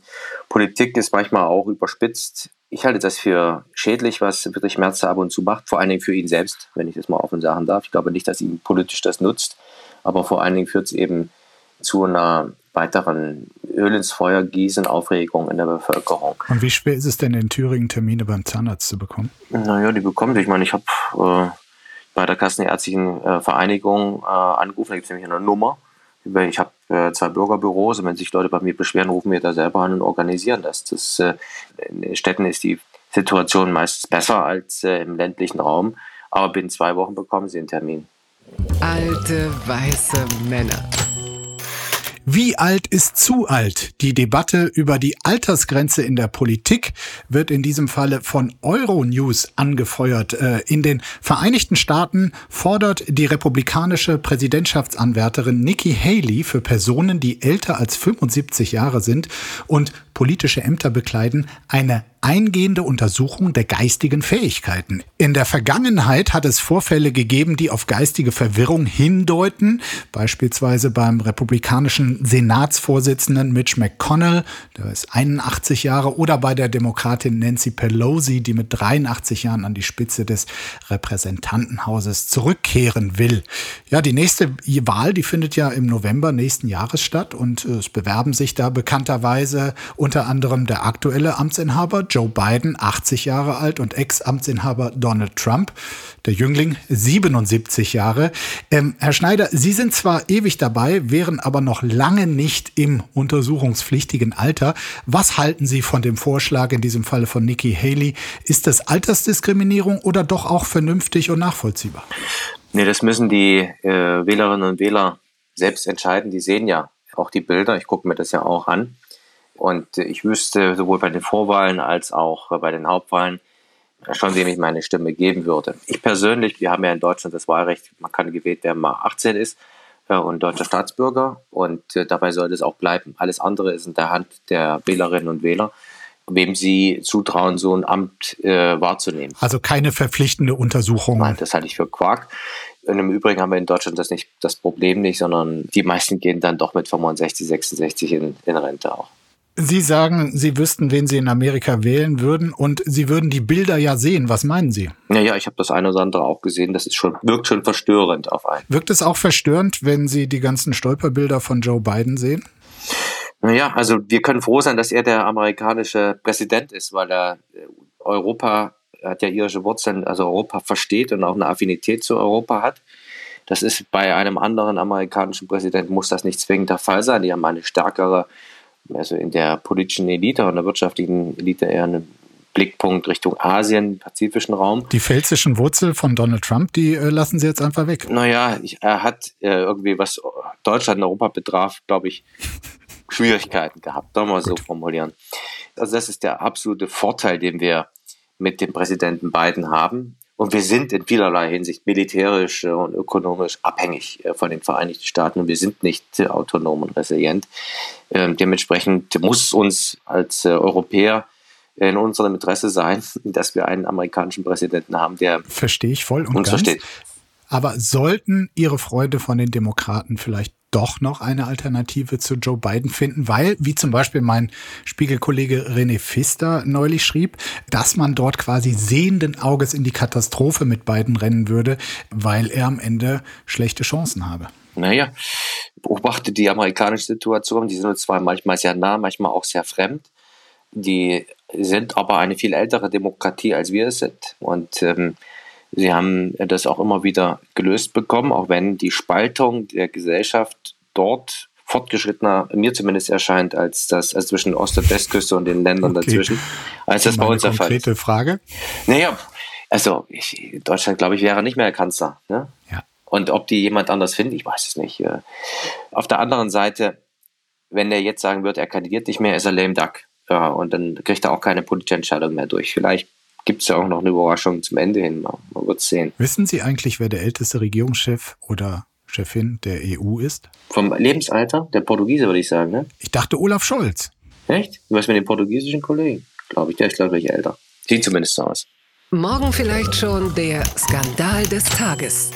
Politik ist manchmal auch überspitzt. Ich halte das für schädlich, was Friedrich Merz ab und zu macht, vor allen Dingen für ihn selbst, wenn ich das mal offen sagen darf. Ich glaube nicht, dass ihm politisch das nutzt, aber vor allen Dingen führt es eben zu einer weiteren Öl ins Feuer gießen, Aufregung in der Bevölkerung. Und wie schwer ist es denn in Thüringen, Termine beim Zahnarzt zu bekommen? Naja, die bekommen Ich meine, ich habe äh, bei der Kassenärztlichen äh, Vereinigung äh, angerufen, da gibt es nämlich eine Nummer. Ich habe äh, zwei Bürgerbüros und wenn sich Leute bei mir beschweren, rufen wir da selber an und organisieren das. das äh, in den Städten ist die Situation meistens besser als äh, im ländlichen Raum, aber binnen zwei Wochen bekommen sie einen Termin. Alte weiße Männer. Wie alt ist zu alt? Die Debatte über die Altersgrenze in der Politik wird in diesem Falle von Euronews angefeuert. Äh, in den Vereinigten Staaten fordert die republikanische Präsidentschaftsanwärterin Nikki Haley für Personen, die älter als 75 Jahre sind und politische Ämter bekleiden, eine eingehende Untersuchung der geistigen Fähigkeiten. In der Vergangenheit hat es Vorfälle gegeben, die auf geistige Verwirrung hindeuten, beispielsweise beim republikanischen Senatsvorsitzenden Mitch McConnell, der ist 81 Jahre, oder bei der Demokratin Nancy Pelosi, die mit 83 Jahren an die Spitze des Repräsentantenhauses zurückkehren will. Ja, die nächste Wahl, die findet ja im November nächsten Jahres statt und es bewerben sich da bekannterweise unter anderem der aktuelle Amtsinhaber Joe Biden, 80 Jahre alt, und Ex-Amtsinhaber Donald Trump, der Jüngling, 77 Jahre. Ähm, Herr Schneider, Sie sind zwar ewig dabei, wären aber noch lange nicht im untersuchungspflichtigen Alter. Was halten Sie von dem Vorschlag in diesem Falle von Nikki Haley? Ist das Altersdiskriminierung oder doch auch vernünftig und nachvollziehbar? Nee, das müssen die äh, Wählerinnen und Wähler selbst entscheiden. Die sehen ja auch die Bilder. Ich gucke mir das ja auch an. Und ich wüsste sowohl bei den Vorwahlen als auch bei den Hauptwahlen schon, wem ich meine Stimme geben würde. Ich persönlich, wir haben ja in Deutschland das Wahlrecht, man kann gewählt werden, mal 18 ist äh, und deutscher Staatsbürger. Und äh, dabei sollte es auch bleiben. Alles andere ist in der Hand der Wählerinnen und Wähler wem sie zutrauen, so ein Amt äh, wahrzunehmen. Also keine verpflichtende Untersuchung. Nein, das halte ich für Quark. Und im Übrigen haben wir in Deutschland das nicht das Problem nicht, sondern die meisten gehen dann doch mit 65, 66 in, in Rente auch. Sie sagen, Sie wüssten, wen Sie in Amerika wählen würden und Sie würden die Bilder ja sehen. Was meinen Sie? Naja, ich habe das eine oder andere auch gesehen. Das ist schon, wirkt schon verstörend auf einen. Wirkt es auch verstörend, wenn Sie die ganzen Stolperbilder von Joe Biden sehen? Naja, also wir können froh sein, dass er der amerikanische Präsident ist, weil er äh, Europa, hat ja irische Wurzeln, also Europa versteht und auch eine Affinität zu Europa hat. Das ist bei einem anderen amerikanischen Präsidenten muss das nicht zwingend der Fall sein. Die haben eine stärkere also in der politischen Elite und der wirtschaftlichen Elite eher einen Blickpunkt Richtung Asien, pazifischen Raum. Die pfälzischen Wurzel von Donald Trump, die äh, lassen Sie jetzt einfach weg. Naja, ich, er hat äh, irgendwie, was Deutschland und Europa betraf, glaube ich, Schwierigkeiten gehabt, soll man so formulieren. Also das ist der absolute Vorteil, den wir mit dem Präsidenten Biden haben. Und wir sind in vielerlei Hinsicht militärisch und ökonomisch abhängig äh, von den Vereinigten Staaten und wir sind nicht autonom und resilient. Ähm, dementsprechend muss uns als äh, Europäer in unserem Interesse sein, [laughs] dass wir einen amerikanischen Präsidenten haben, der verstehe ich voll und uns ganz. versteht. Aber sollten Ihre Freunde von den Demokraten vielleicht doch noch eine Alternative zu Joe Biden finden, weil, wie zum Beispiel mein Spiegelkollege René Pfister neulich schrieb, dass man dort quasi sehenden Auges in die Katastrophe mit Biden rennen würde, weil er am Ende schlechte Chancen habe. Naja, beobachte die amerikanische Situation, die sind uns zwar manchmal sehr nah, manchmal auch sehr fremd. Die sind aber eine viel ältere Demokratie, als wir es sind. Und ähm, sie haben das auch immer wieder gelöst bekommen, auch wenn die Spaltung der Gesellschaft dort fortgeschrittener, mir zumindest erscheint, als das als zwischen Ost- und Westküste und den Ländern okay. dazwischen, als das bei uns der Fall ist. Konkrete Frage? Naja, also ich, Deutschland, glaube ich, wäre nicht mehr Kanzler. Ne? Ja. Und ob die jemand anders finden, ich weiß es nicht. Auf der anderen Seite, wenn er jetzt sagen würde, er kandidiert nicht mehr, ist er lame duck. Ja, und dann kriegt er auch keine politische Entscheidung mehr durch. Vielleicht gibt es ja auch noch eine Überraschung zum Ende hin. Man, man wird sehen. Wissen Sie eigentlich, wer der älteste Regierungschef oder Chefin der EU ist? Vom Lebensalter? Der Portugiese, würde ich sagen, ne? Ich dachte Olaf Scholz. Echt? Du weißt mit dem portugiesischen Kollegen? Glaube ich, der ist, glaube ich, älter. Sieht zumindest so aus. Morgen vielleicht schon der Skandal des Tages.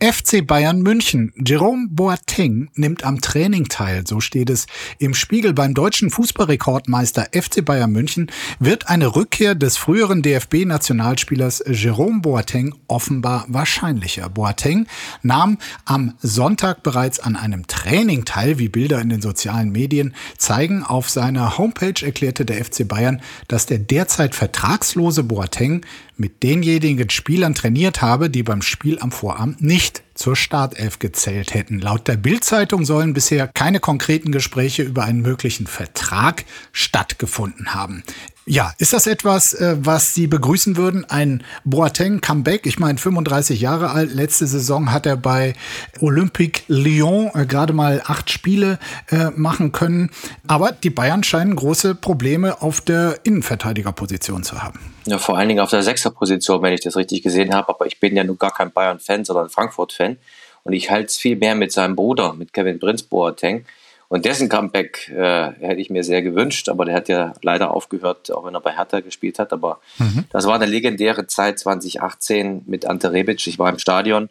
FC Bayern München. Jerome Boateng nimmt am Training teil, so steht es im Spiegel. Beim deutschen Fußballrekordmeister FC Bayern München wird eine Rückkehr des früheren DFB-Nationalspielers Jerome Boateng offenbar wahrscheinlicher. Boateng nahm am Sonntag bereits an einem Training teil, wie Bilder in den sozialen Medien zeigen. Auf seiner Homepage erklärte der FC Bayern, dass der derzeit vertragslose Boateng mit denjenigen Spielern trainiert habe, die beim Spiel am Vorabend nicht zur Startelf gezählt hätten. Laut der Bildzeitung sollen bisher keine konkreten Gespräche über einen möglichen Vertrag stattgefunden haben. Ja, ist das etwas, äh, was Sie begrüßen würden? Ein Boateng-Comeback? Ich meine, 35 Jahre alt. Letzte Saison hat er bei Olympique Lyon äh, gerade mal acht Spiele äh, machen können. Aber die Bayern scheinen große Probleme auf der Innenverteidigerposition zu haben. Ja, vor allen Dingen auf der Sechserposition, wenn ich das richtig gesehen habe. Aber ich bin ja nun gar kein Bayern-Fan, sondern Frankfurt-Fan. Und ich halte es viel mehr mit seinem Bruder, mit Kevin Prinz Boateng. Und dessen Comeback äh, hätte ich mir sehr gewünscht, aber der hat ja leider aufgehört, auch wenn er bei Hertha gespielt hat. Aber mhm. das war eine legendäre Zeit 2018 mit Ante Rebic. Ich war im Stadion,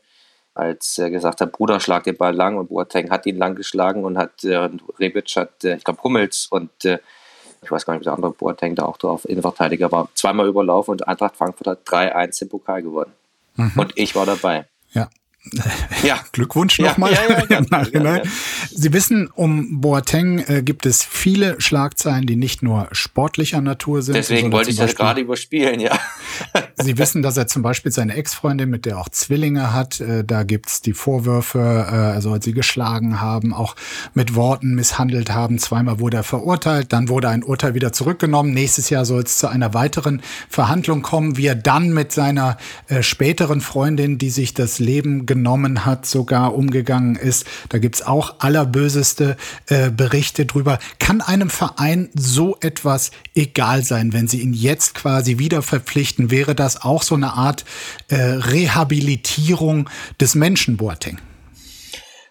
als er gesagt hat, Bruder, schlag den Ball lang und Boateng hat ihn lang geschlagen und hat äh, Rebic hat, äh, ich glaube Hummels und äh, ich weiß gar nicht, ob der andere Boateng da auch drauf Innenverteidiger war, zweimal überlaufen und Eintracht Frankfurt hat 3-1 im Pokal gewonnen. Mhm. Und ich war dabei. Ja, [laughs] ja. Glückwunsch nochmal ja, [laughs] ja, ja. Sie wissen, um Boateng äh, gibt es viele Schlagzeilen, die nicht nur sportlicher Natur sind. Deswegen wollte ich das gerade überspielen, ja. [laughs] Sie wissen, dass er zum Beispiel seine Ex-Freundin, mit der auch Zwillinge hat, äh, da gibt's die Vorwürfe, äh, er soll sie geschlagen haben, auch mit Worten misshandelt haben. Zweimal wurde er verurteilt, dann wurde ein Urteil wieder zurückgenommen. Nächstes Jahr soll es zu einer weiteren Verhandlung kommen, wie er dann mit seiner äh, späteren Freundin, die sich das Leben genommen hat, sogar umgegangen ist. Da gibt's auch allerböseste äh, Berichte drüber. Kann einem Verein so etwas egal sein, wenn sie ihn jetzt quasi wieder verpflichten? Wäre das auch so eine Art äh, Rehabilitierung des Menschen, Boateng?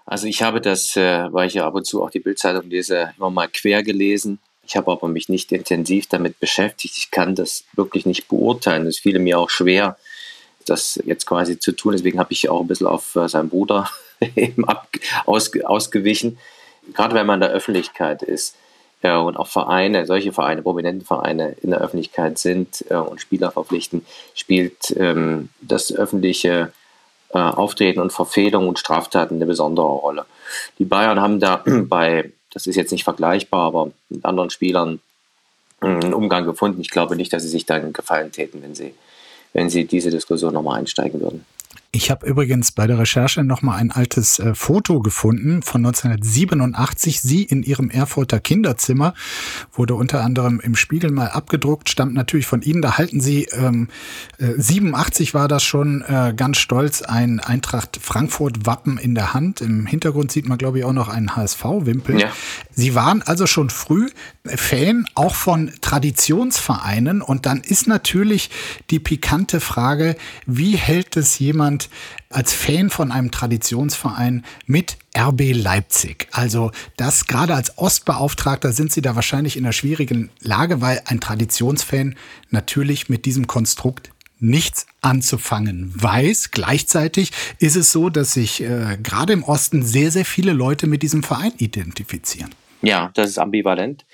Also ich habe das, äh, weil ich ja ab und zu auch die Bildzeitung lese, immer mal quer gelesen. Ich habe aber mich nicht intensiv damit beschäftigt. Ich kann das wirklich nicht beurteilen. Es fiel mir auch schwer, das jetzt quasi zu tun. Deswegen habe ich auch ein bisschen auf äh, seinen Bruder [laughs] eben aus, ausgewichen. Gerade wenn man in der Öffentlichkeit ist äh, und auch Vereine, solche Vereine, prominente Vereine in der Öffentlichkeit sind äh, und Spieler verpflichten, spielt ähm, das öffentliche äh, Auftreten und Verfehlung und Straftaten eine besondere Rolle. Die Bayern haben da [clears throat] bei, das ist jetzt nicht vergleichbar, aber mit anderen Spielern äh, einen Umgang gefunden. Ich glaube nicht, dass sie sich da einen Gefallen täten, wenn sie wenn Sie diese Diskussion nochmal einsteigen würden. Ich habe übrigens bei der Recherche nochmal ein altes äh, Foto gefunden von 1987. Sie in ihrem Erfurter Kinderzimmer wurde unter anderem im Spiegel mal abgedruckt, stammt natürlich von Ihnen. Da halten Sie, ähm, äh, 87 war das schon, äh, ganz stolz ein Eintracht Frankfurt-Wappen in der Hand. Im Hintergrund sieht man, glaube ich, auch noch einen HSV-Wimpel. Ja. Sie waren also schon früh Fan auch von Traditionsvereinen. Und dann ist natürlich die pikante Frage, wie hält es jemand jemand als Fan von einem Traditionsverein mit RB Leipzig. Also das gerade als Ostbeauftragter sind Sie da wahrscheinlich in einer schwierigen Lage, weil ein Traditionsfan natürlich mit diesem Konstrukt nichts anzufangen weiß. Gleichzeitig ist es so, dass sich äh, gerade im Osten sehr, sehr viele Leute mit diesem Verein identifizieren. Ja, das ist ambivalent.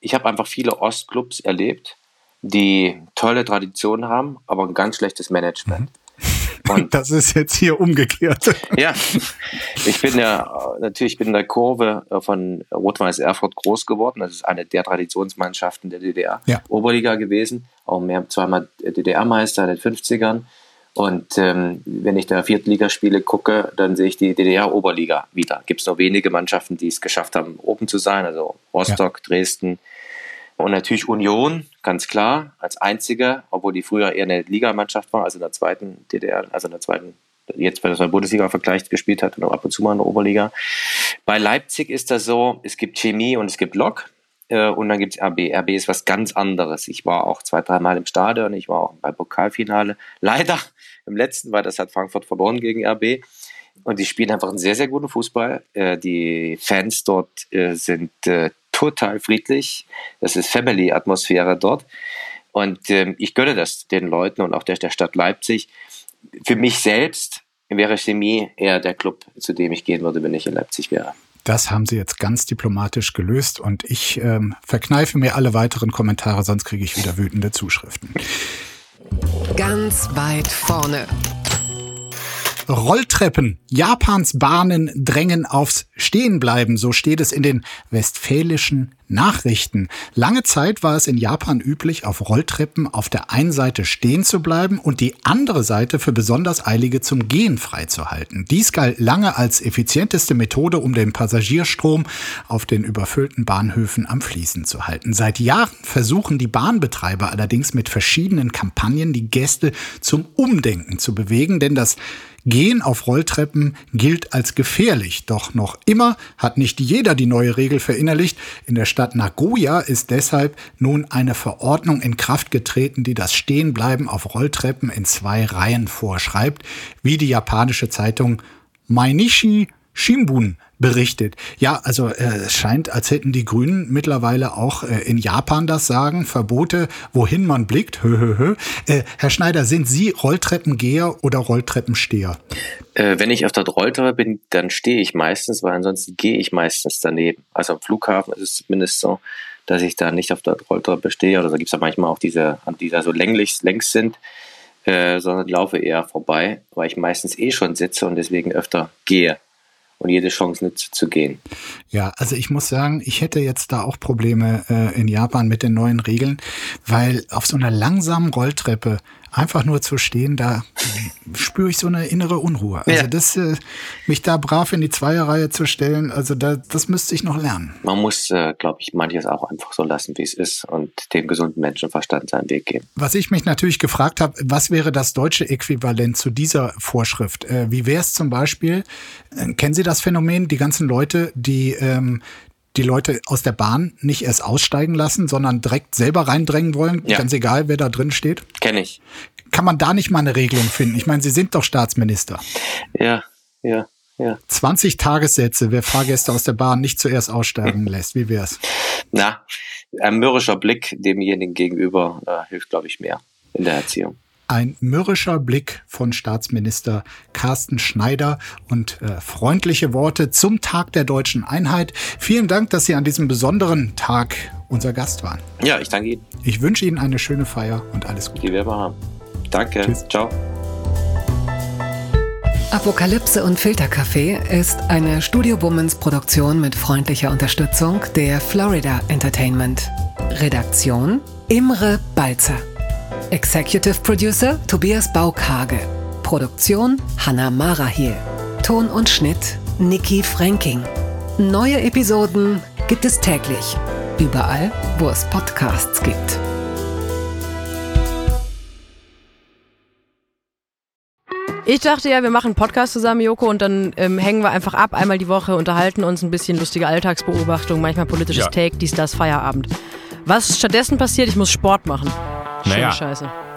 Ich habe einfach viele Ostclubs erlebt, die tolle Traditionen haben, aber ein ganz schlechtes Management. Mhm. Und [laughs] das ist jetzt hier umgekehrt. [laughs] Ja, ich bin ja natürlich bin in der Kurve von Rot-Weiß Erfurt groß geworden. Das ist eine der Traditionsmannschaften der DDR. Ja. Oberliga gewesen, auch mehr zweimal DDR-Meister in den 50ern. Und ähm, wenn ich da Viertligaspiele gucke, dann sehe ich die DDR-Oberliga wieder. Gibt es nur wenige Mannschaften, die es geschafft haben, oben zu sein. Also Rostock, ja. Dresden, und natürlich Union, ganz klar, als einzige, obwohl die früher eher eine Ligamannschaft war, also in der zweiten DDR, also in der zweiten, jetzt wenn das mal Bundesliga vergleicht, gespielt hat und auch ab und zu mal in der Oberliga. Bei Leipzig ist das so, es gibt Chemie und es gibt Lok. Äh, und dann gibt es RB. RB ist was ganz anderes. Ich war auch zwei, dreimal im Stadion, ich war auch beim Pokalfinale. Leider im letzten, weil das hat Frankfurt verloren gegen RB. Und die spielen einfach einen sehr, sehr guten Fußball. Äh, die Fans dort äh, sind total friedlich. Das ist Family-Atmosphäre dort. Und ähm, ich gönne das den Leuten und auch der, der Stadt Leipzig. Für mich selbst wäre Chemie eher der Club, zu dem ich gehen würde, wenn ich in Leipzig wäre. Das haben Sie jetzt ganz diplomatisch gelöst und ich ähm, verkneife mir alle weiteren Kommentare, sonst kriege ich wieder wütende Zuschriften. Ganz weit vorne. Rolltreppen. Japans Bahnen drängen aufs Stehenbleiben, so steht es in den westfälischen Nachrichten. Lange Zeit war es in Japan üblich, auf Rolltreppen auf der einen Seite stehen zu bleiben und die andere Seite für besonders Eilige zum Gehen freizuhalten. Dies galt lange als effizienteste Methode, um den Passagierstrom auf den überfüllten Bahnhöfen am Fließen zu halten. Seit Jahren versuchen die Bahnbetreiber allerdings mit verschiedenen Kampagnen die Gäste zum Umdenken zu bewegen, denn das Gehen auf Rolltreppen gilt als gefährlich. Doch noch immer hat nicht jeder die neue Regel verinnerlicht. In der Stadt Nagoya ist deshalb nun eine Verordnung in Kraft getreten, die das Stehenbleiben auf Rolltreppen in zwei Reihen vorschreibt, wie die japanische Zeitung Mainichi Shimbun berichtet. Ja, also äh, es scheint, als hätten die Grünen mittlerweile auch äh, in Japan das Sagen, Verbote, wohin man blickt. Hö, hö, hö. Äh, Herr Schneider, sind Sie Rolltreppengeher oder Rolltreppensteher? Äh, wenn ich auf der Rolltreppe bin, dann stehe ich meistens, weil ansonsten gehe ich meistens daneben. Also am Flughafen ist es zumindest so, dass ich da nicht auf der Rolltreppe stehe. Oder da gibt es ja manchmal auch diese, die da so länglich längs sind. Äh, sondern laufe eher vorbei, weil ich meistens eh schon sitze und deswegen öfter gehe und jede Chance nützt zu gehen. Ja, also ich muss sagen, ich hätte jetzt da auch Probleme äh, in Japan mit den neuen Regeln, weil auf so einer langsamen Rolltreppe einfach nur zu stehen, da spüre ich so eine innere Unruhe. Also ja. das, äh, mich da brav in die Zweierreihe zu stellen, also da, das müsste ich noch lernen. Man muss, äh, glaube ich, manches auch einfach so lassen, wie es ist und dem gesunden Menschenverstand seinen Weg geben. Was ich mich natürlich gefragt habe, was wäre das deutsche Äquivalent zu dieser Vorschrift? Äh, wie wäre es zum Beispiel, kennen Sie das Phänomen, die ganzen Leute, die ähm, die Leute aus der Bahn nicht erst aussteigen lassen, sondern direkt selber reindrängen wollen, ja. ganz egal, wer da drin steht? Kenne ich. Kann man da nicht mal eine Regelung finden? Ich meine, Sie sind doch Staatsminister. Ja, ja, ja. 20 Tagessätze, wer Fahrgäste aus der Bahn nicht zuerst aussteigen [laughs] lässt. Wie wär's? Na, ein mürrischer Blick demjenigen gegenüber äh, hilft, glaube ich, mehr in der Erziehung. Ein mürrischer Blick von Staatsminister Carsten Schneider und äh, freundliche Worte zum Tag der deutschen Einheit. Vielen Dank, dass Sie an diesem besonderen Tag unser Gast waren. Ja, ich danke Ihnen. Ich wünsche Ihnen eine schöne Feier und alles Gute. Die werden wir haben. Danke. Tschüss. Ciao. Apokalypse und Filterkaffee ist eine Studio Womans Produktion mit freundlicher Unterstützung der Florida Entertainment. Redaktion Imre Balzer. Executive Producer Tobias Baukage. Produktion Hanna Marahiel. Ton und Schnitt Niki Franking. Neue Episoden gibt es täglich. Überall, wo es Podcasts gibt. Ich dachte ja, wir machen einen Podcast zusammen, Joko, und dann ähm, hängen wir einfach ab, einmal die Woche, unterhalten uns ein bisschen lustige Alltagsbeobachtung, manchmal politisches ja. Take, dies, das, Feierabend. Was stattdessen passiert, ich muss Sport machen. Naja, Scheiße.